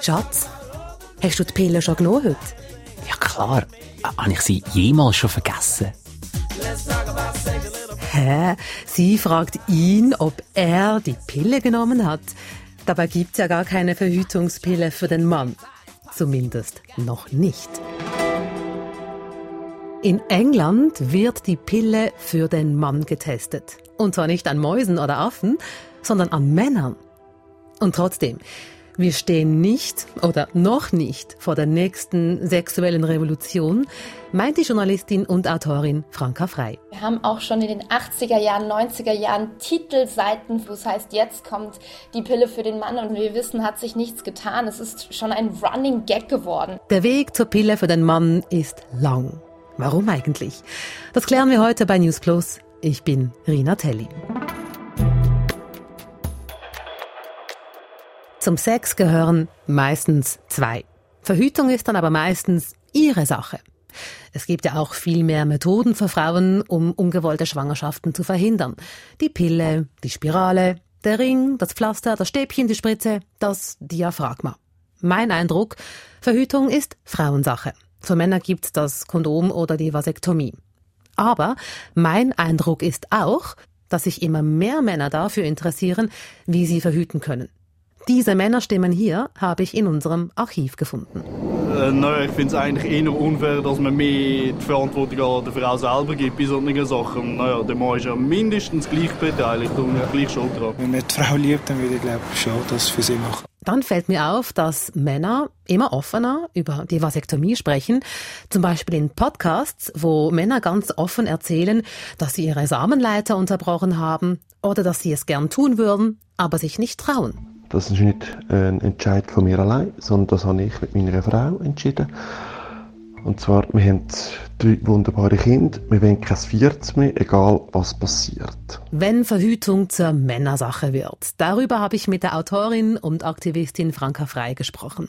Schatz, hast du die Pille schon genommen heute? Ja klar. Habe ich sie jemals schon vergessen? Hä? Sie fragt ihn, ob er die Pille genommen hat. Dabei gibt's ja gar keine Verhütungspille für den Mann. Zumindest noch nicht. In England wird die Pille für den Mann getestet. Und zwar nicht an Mäusen oder Affen, sondern an Männern. Und trotzdem, wir stehen nicht oder noch nicht vor der nächsten sexuellen Revolution, meint die Journalistin und Autorin Franka Frei. Wir haben auch schon in den 80er Jahren, 90er Jahren Titelseiten, wo es heißt, jetzt kommt die Pille für den Mann und wir wissen, hat sich nichts getan. Es ist schon ein Running Gag geworden. Der Weg zur Pille für den Mann ist lang. Warum eigentlich? Das klären wir heute bei News Plus. Ich bin Rina Telli. Zum Sex gehören meistens zwei. Verhütung ist dann aber meistens ihre Sache. Es gibt ja auch viel mehr Methoden für Frauen, um ungewollte Schwangerschaften zu verhindern. Die Pille, die Spirale, der Ring, das Pflaster, das Stäbchen, die Spritze, das Diaphragma. Mein Eindruck, Verhütung ist Frauensache. Für Männer gibt's das Kondom oder die Vasektomie. Aber mein Eindruck ist auch, dass sich immer mehr Männer dafür interessieren, wie sie verhüten können. Diese Männerstimmen hier habe ich in unserem Archiv gefunden. Äh, nein, ich finde es eigentlich eher unfair, dass man mehr die Verantwortung an der Frau selber gibt bei solchen Sachen. Naja, der Mann ist ja mindestens gleich beteiligt und gleich schuld dran. Wenn man die Frau liebt, dann würde ich glaube schon das für sie machen. Dann fällt mir auf, dass Männer immer offener über die Vasektomie sprechen. Zum Beispiel in Podcasts, wo Männer ganz offen erzählen, dass sie ihre Samenleiter unterbrochen haben oder dass sie es gern tun würden, aber sich nicht trauen. Das ist nicht ein Entscheid von mir allein, sondern das habe ich mit meiner Frau entschieden. Und zwar, wir haben drei wunderbare Kinder. Wir wollen kein Viertes mehr, egal was passiert. Wenn Verhütung zur Männersache wird. Darüber habe ich mit der Autorin und Aktivistin Franka Frei gesprochen.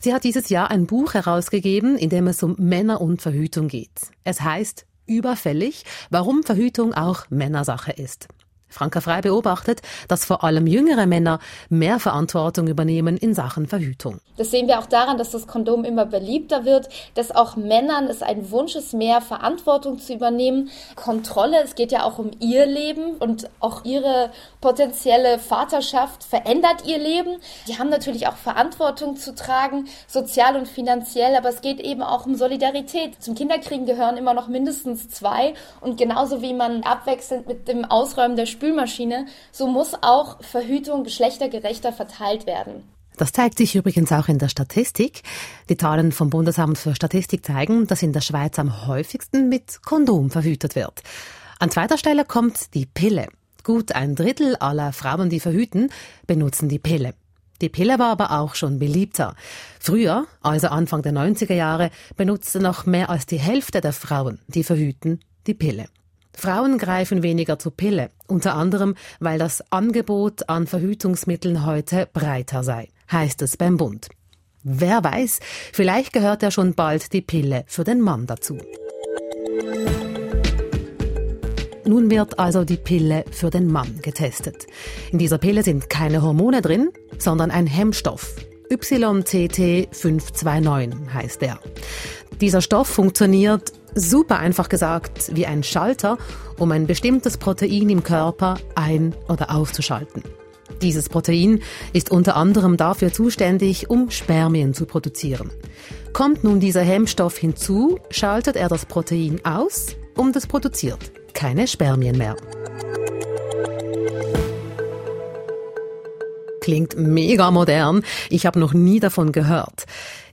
Sie hat dieses Jahr ein Buch herausgegeben, in dem es um Männer und Verhütung geht. Es heißt Überfällig, warum Verhütung auch Männersache ist. Franka Frei beobachtet, dass vor allem jüngere Männer mehr Verantwortung übernehmen in Sachen Verhütung. Das sehen wir auch daran, dass das Kondom immer beliebter wird, dass auch Männern es ein Wunsch ist, mehr Verantwortung zu übernehmen. Kontrolle, es geht ja auch um ihr Leben und auch ihre potenzielle Vaterschaft verändert ihr Leben. Die haben natürlich auch Verantwortung zu tragen, sozial und finanziell, aber es geht eben auch um Solidarität. Zum Kinderkriegen gehören immer noch mindestens zwei und genauso wie man abwechselnd mit dem Ausräumen der Spülmaschine, so muss auch Verhütung geschlechtergerechter verteilt werden. Das zeigt sich übrigens auch in der Statistik. Die Zahlen vom Bundesamt für Statistik zeigen, dass in der Schweiz am häufigsten mit Kondom verhütet wird. An zweiter Stelle kommt die Pille. Gut ein Drittel aller Frauen, die verhüten, benutzen die Pille. Die Pille war aber auch schon beliebter. Früher, also Anfang der 90er Jahre, benutzte noch mehr als die Hälfte der Frauen, die verhüten, die Pille. Frauen greifen weniger zur Pille, unter anderem, weil das Angebot an Verhütungsmitteln heute breiter sei, heißt es beim Bund. Wer weiß, vielleicht gehört ja schon bald die Pille für den Mann dazu. Nun wird also die Pille für den Mann getestet. In dieser Pille sind keine Hormone drin, sondern ein Hemmstoff. YTT529 heißt er. Dieser Stoff funktioniert super einfach gesagt wie ein Schalter, um ein bestimmtes Protein im Körper ein- oder auszuschalten. Dieses Protein ist unter anderem dafür zuständig, um Spermien zu produzieren. Kommt nun dieser Hemmstoff hinzu, schaltet er das Protein aus und es produziert keine Spermien mehr. Klingt mega modern, ich habe noch nie davon gehört.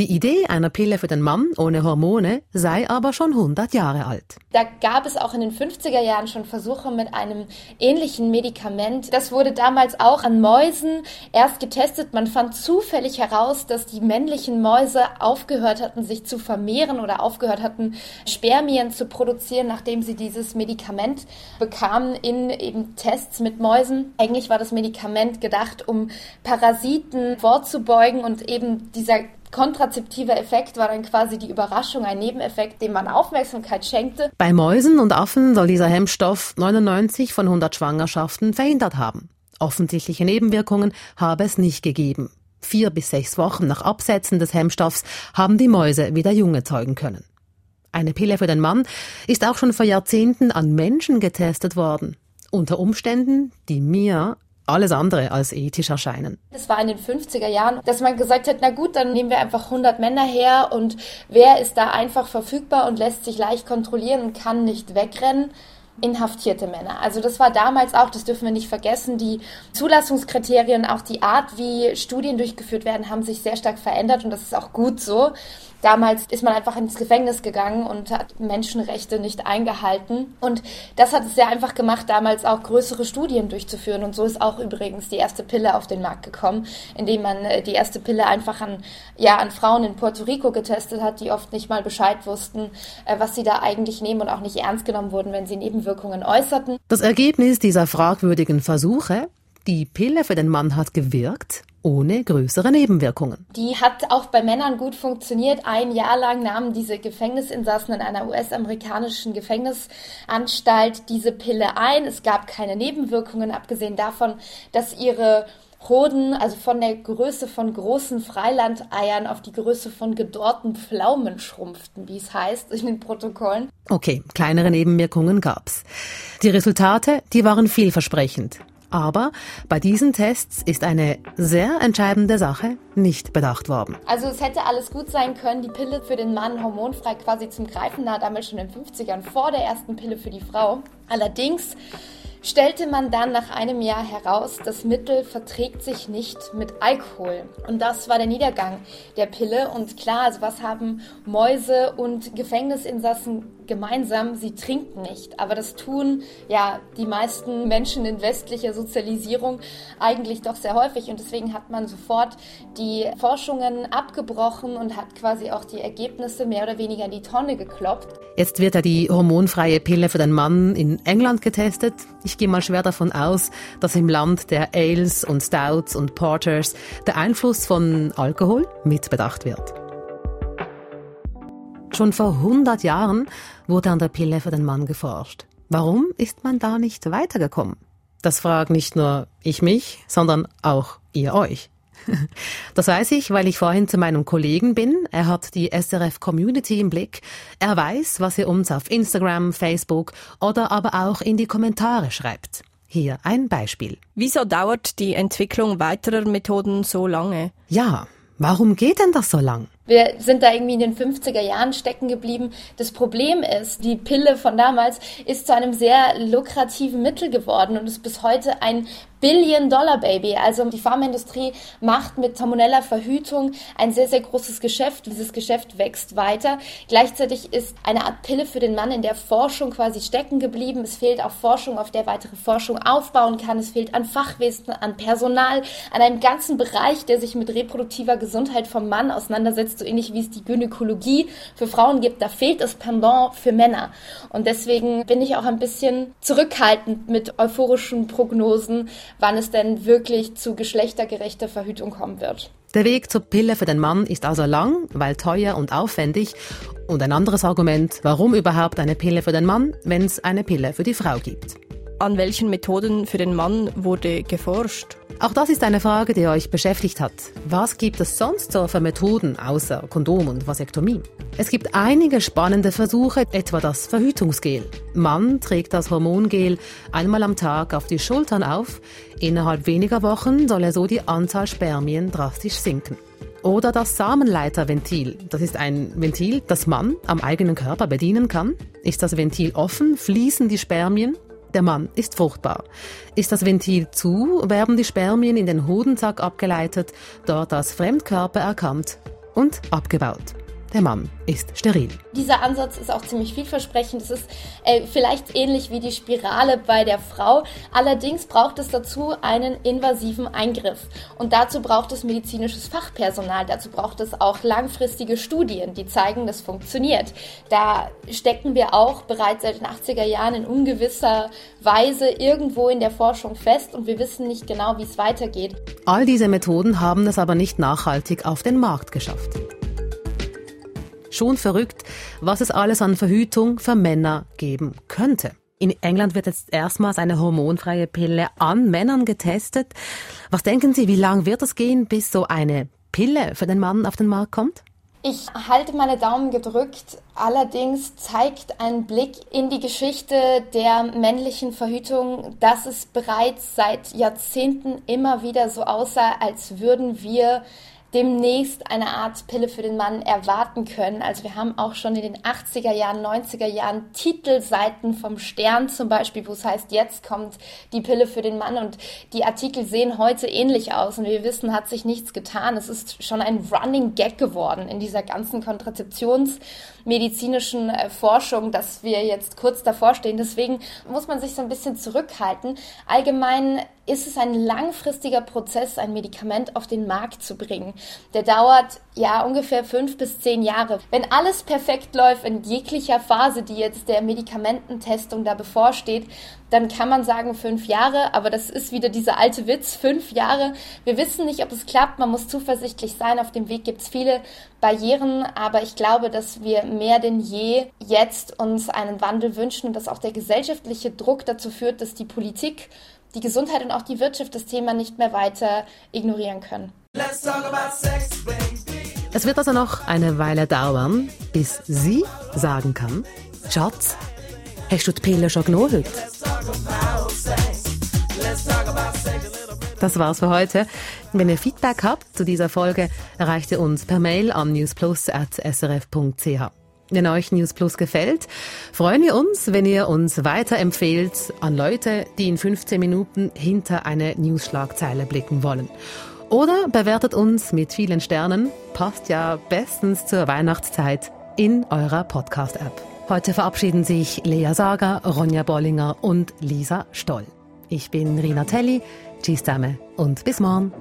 Die Idee einer Pille für den Mann ohne Hormone sei aber schon 100 Jahre alt. Da gab es auch in den 50er Jahren schon Versuche mit einem ähnlichen Medikament. Das wurde damals auch an Mäusen erst getestet. Man fand zufällig heraus, dass die männlichen Mäuse aufgehört hatten, sich zu vermehren oder aufgehört hatten, Spermien zu produzieren, nachdem sie dieses Medikament bekamen in eben Tests mit Mäusen. Eigentlich war das Medikament gedacht, um Parasiten vorzubeugen und eben dieser kontrazeptive Effekt war dann quasi die Überraschung, ein Nebeneffekt, dem man Aufmerksamkeit schenkte. Bei Mäusen und Affen soll dieser Hemmstoff 99 von 100 Schwangerschaften verhindert haben. Offensichtliche Nebenwirkungen habe es nicht gegeben. Vier bis sechs Wochen nach Absetzen des Hemmstoffs haben die Mäuse wieder Junge zeugen können. Eine Pille für den Mann ist auch schon vor Jahrzehnten an Menschen getestet worden. Unter Umständen, die mir alles andere als ethisch erscheinen. Das war in den 50er Jahren, dass man gesagt hat, na gut, dann nehmen wir einfach 100 Männer her und wer ist da einfach verfügbar und lässt sich leicht kontrollieren und kann nicht wegrennen inhaftierte Männer. Also das war damals auch, das dürfen wir nicht vergessen, die Zulassungskriterien, auch die Art, wie Studien durchgeführt werden, haben sich sehr stark verändert und das ist auch gut so. Damals ist man einfach ins Gefängnis gegangen und hat Menschenrechte nicht eingehalten. Und das hat es sehr einfach gemacht, damals auch größere Studien durchzuführen. Und so ist auch übrigens die erste Pille auf den Markt gekommen, indem man äh, die erste Pille einfach an, ja, an Frauen in Puerto Rico getestet hat, die oft nicht mal Bescheid wussten, äh, was sie da eigentlich nehmen und auch nicht ernst genommen wurden, wenn sie Nebenwirkungen äußerten. Das Ergebnis dieser fragwürdigen Versuche? Die Pille für den Mann hat gewirkt, ohne größere Nebenwirkungen. Die hat auch bei Männern gut funktioniert. Ein Jahr lang nahmen diese Gefängnisinsassen in einer US-amerikanischen Gefängnisanstalt diese Pille ein. Es gab keine Nebenwirkungen, abgesehen davon, dass ihre Hoden, also von der Größe von großen Freilandeiern auf die Größe von gedorrten Pflaumen schrumpften, wie es heißt in den Protokollen. Okay, kleinere Nebenwirkungen gab's. Die Resultate, die waren vielversprechend. Aber bei diesen Tests ist eine sehr entscheidende Sache nicht bedacht worden. Also es hätte alles gut sein können, die Pille für den Mann hormonfrei quasi zum Greifen nahe, damals schon in den 50ern vor der ersten Pille für die Frau. Allerdings stellte man dann nach einem Jahr heraus, das Mittel verträgt sich nicht mit Alkohol. Und das war der Niedergang der Pille. Und klar, also was haben Mäuse und Gefängnisinsassen gemeinsam? Sie trinken nicht. Aber das tun ja die meisten Menschen in westlicher Sozialisierung eigentlich doch sehr häufig. Und deswegen hat man sofort die Forschungen abgebrochen und hat quasi auch die Ergebnisse mehr oder weniger in die Tonne gekloppt. Jetzt wird ja die hormonfreie Pille für den Mann in England getestet. Ich gehe mal schwer davon aus, dass im Land der Ales und Stouts und Porters der Einfluss von Alkohol mitbedacht wird. Schon vor 100 Jahren wurde an der Pille für den Mann geforscht. Warum ist man da nicht weitergekommen? Das fragt nicht nur ich mich, sondern auch ihr euch. Das weiß ich, weil ich vorhin zu meinem Kollegen bin. Er hat die SRF Community im Blick. Er weiß, was ihr uns auf Instagram, Facebook oder aber auch in die Kommentare schreibt. Hier ein Beispiel. Wieso dauert die Entwicklung weiterer Methoden so lange? Ja, warum geht denn das so lang? Wir sind da irgendwie in den 50er Jahren stecken geblieben. Das Problem ist, die Pille von damals ist zu einem sehr lukrativen Mittel geworden und ist bis heute ein Billion-Dollar-Baby. Also die Pharmaindustrie macht mit hormoneller Verhütung ein sehr, sehr großes Geschäft. Dieses Geschäft wächst weiter. Gleichzeitig ist eine Art Pille für den Mann in der Forschung quasi stecken geblieben. Es fehlt auch Forschung, auf der weitere Forschung aufbauen kann. Es fehlt an Fachwissen, an Personal, an einem ganzen Bereich, der sich mit reproduktiver Gesundheit vom Mann auseinandersetzt so ähnlich wie es die Gynäkologie für Frauen gibt, da fehlt das Pendant für Männer. Und deswegen bin ich auch ein bisschen zurückhaltend mit euphorischen Prognosen, wann es denn wirklich zu geschlechtergerechter Verhütung kommen wird. Der Weg zur Pille für den Mann ist also lang, weil teuer und aufwendig. Und ein anderes Argument, warum überhaupt eine Pille für den Mann, wenn es eine Pille für die Frau gibt. An welchen Methoden für den Mann wurde geforscht? Auch das ist eine Frage, die euch beschäftigt hat. Was gibt es sonst so für Methoden außer Kondom und Vasektomie? Es gibt einige spannende Versuche, etwa das Verhütungsgel. Mann trägt das Hormongel einmal am Tag auf die Schultern auf. Innerhalb weniger Wochen soll er so die Anzahl Spermien drastisch sinken. Oder das Samenleiterventil. Das ist ein Ventil, das man am eigenen Körper bedienen kann. Ist das Ventil offen, fließen die Spermien der Mann ist fruchtbar. Ist das Ventil zu, werden die Spermien in den Hodensack abgeleitet, dort als Fremdkörper erkannt und abgebaut. Der Mann ist steril. Dieser Ansatz ist auch ziemlich vielversprechend. Es ist äh, vielleicht ähnlich wie die Spirale bei der Frau. Allerdings braucht es dazu einen invasiven Eingriff. Und dazu braucht es medizinisches Fachpersonal. Dazu braucht es auch langfristige Studien, die zeigen, das funktioniert. Da stecken wir auch bereits seit den 80er Jahren in ungewisser Weise irgendwo in der Forschung fest und wir wissen nicht genau, wie es weitergeht. All diese Methoden haben es aber nicht nachhaltig auf den Markt geschafft. Schon verrückt, was es alles an Verhütung für Männer geben könnte. In England wird jetzt erstmals eine hormonfreie Pille an Männern getestet. Was denken Sie, wie lange wird es gehen, bis so eine Pille für den Mann auf den Markt kommt? Ich halte meine Daumen gedrückt. Allerdings zeigt ein Blick in die Geschichte der männlichen Verhütung, dass es bereits seit Jahrzehnten immer wieder so aussah, als würden wir demnächst eine Art Pille für den Mann erwarten können. Also wir haben auch schon in den 80er Jahren, 90er Jahren Titelseiten vom Stern zum Beispiel, wo es heißt, jetzt kommt die Pille für den Mann und die Artikel sehen heute ähnlich aus und wir wissen, hat sich nichts getan. Es ist schon ein Running Gag geworden in dieser ganzen kontrazeptionsmedizinischen äh, Forschung, dass wir jetzt kurz davor stehen. Deswegen muss man sich so ein bisschen zurückhalten. Allgemein ist es ein langfristiger Prozess, ein Medikament auf den Markt zu bringen. Der dauert ja ungefähr fünf bis zehn Jahre. Wenn alles perfekt läuft in jeglicher Phase, die jetzt der Medikamententestung da bevorsteht, dann kann man sagen fünf Jahre, aber das ist wieder dieser alte Witz, fünf Jahre. Wir wissen nicht, ob es klappt, man muss zuversichtlich sein. Auf dem Weg gibt es viele Barrieren, aber ich glaube, dass wir mehr denn je jetzt uns einen Wandel wünschen und dass auch der gesellschaftliche Druck dazu führt, dass die Politik die Gesundheit und auch die Wirtschaft das Thema nicht mehr weiter ignorieren können. Es wird also noch eine Weile dauern, bis sie sagen kann, Schatz, hast du die Pille schon genommen heute? Das war's für heute. Wenn ihr Feedback habt zu dieser Folge, erreicht ihr uns per Mail an newsplus.srf.ch. Wenn euch News Plus gefällt, freuen wir uns, wenn ihr uns weiterempfehlt an Leute, die in 15 Minuten hinter eine News-Schlagzeile blicken wollen. Oder bewertet uns mit vielen Sternen, passt ja bestens zur Weihnachtszeit in eurer Podcast-App. Heute verabschieden sich Lea Sager, Ronja Bollinger und Lisa Stoll. Ich bin Rina Telli. Tschüss zusammen und bis morgen.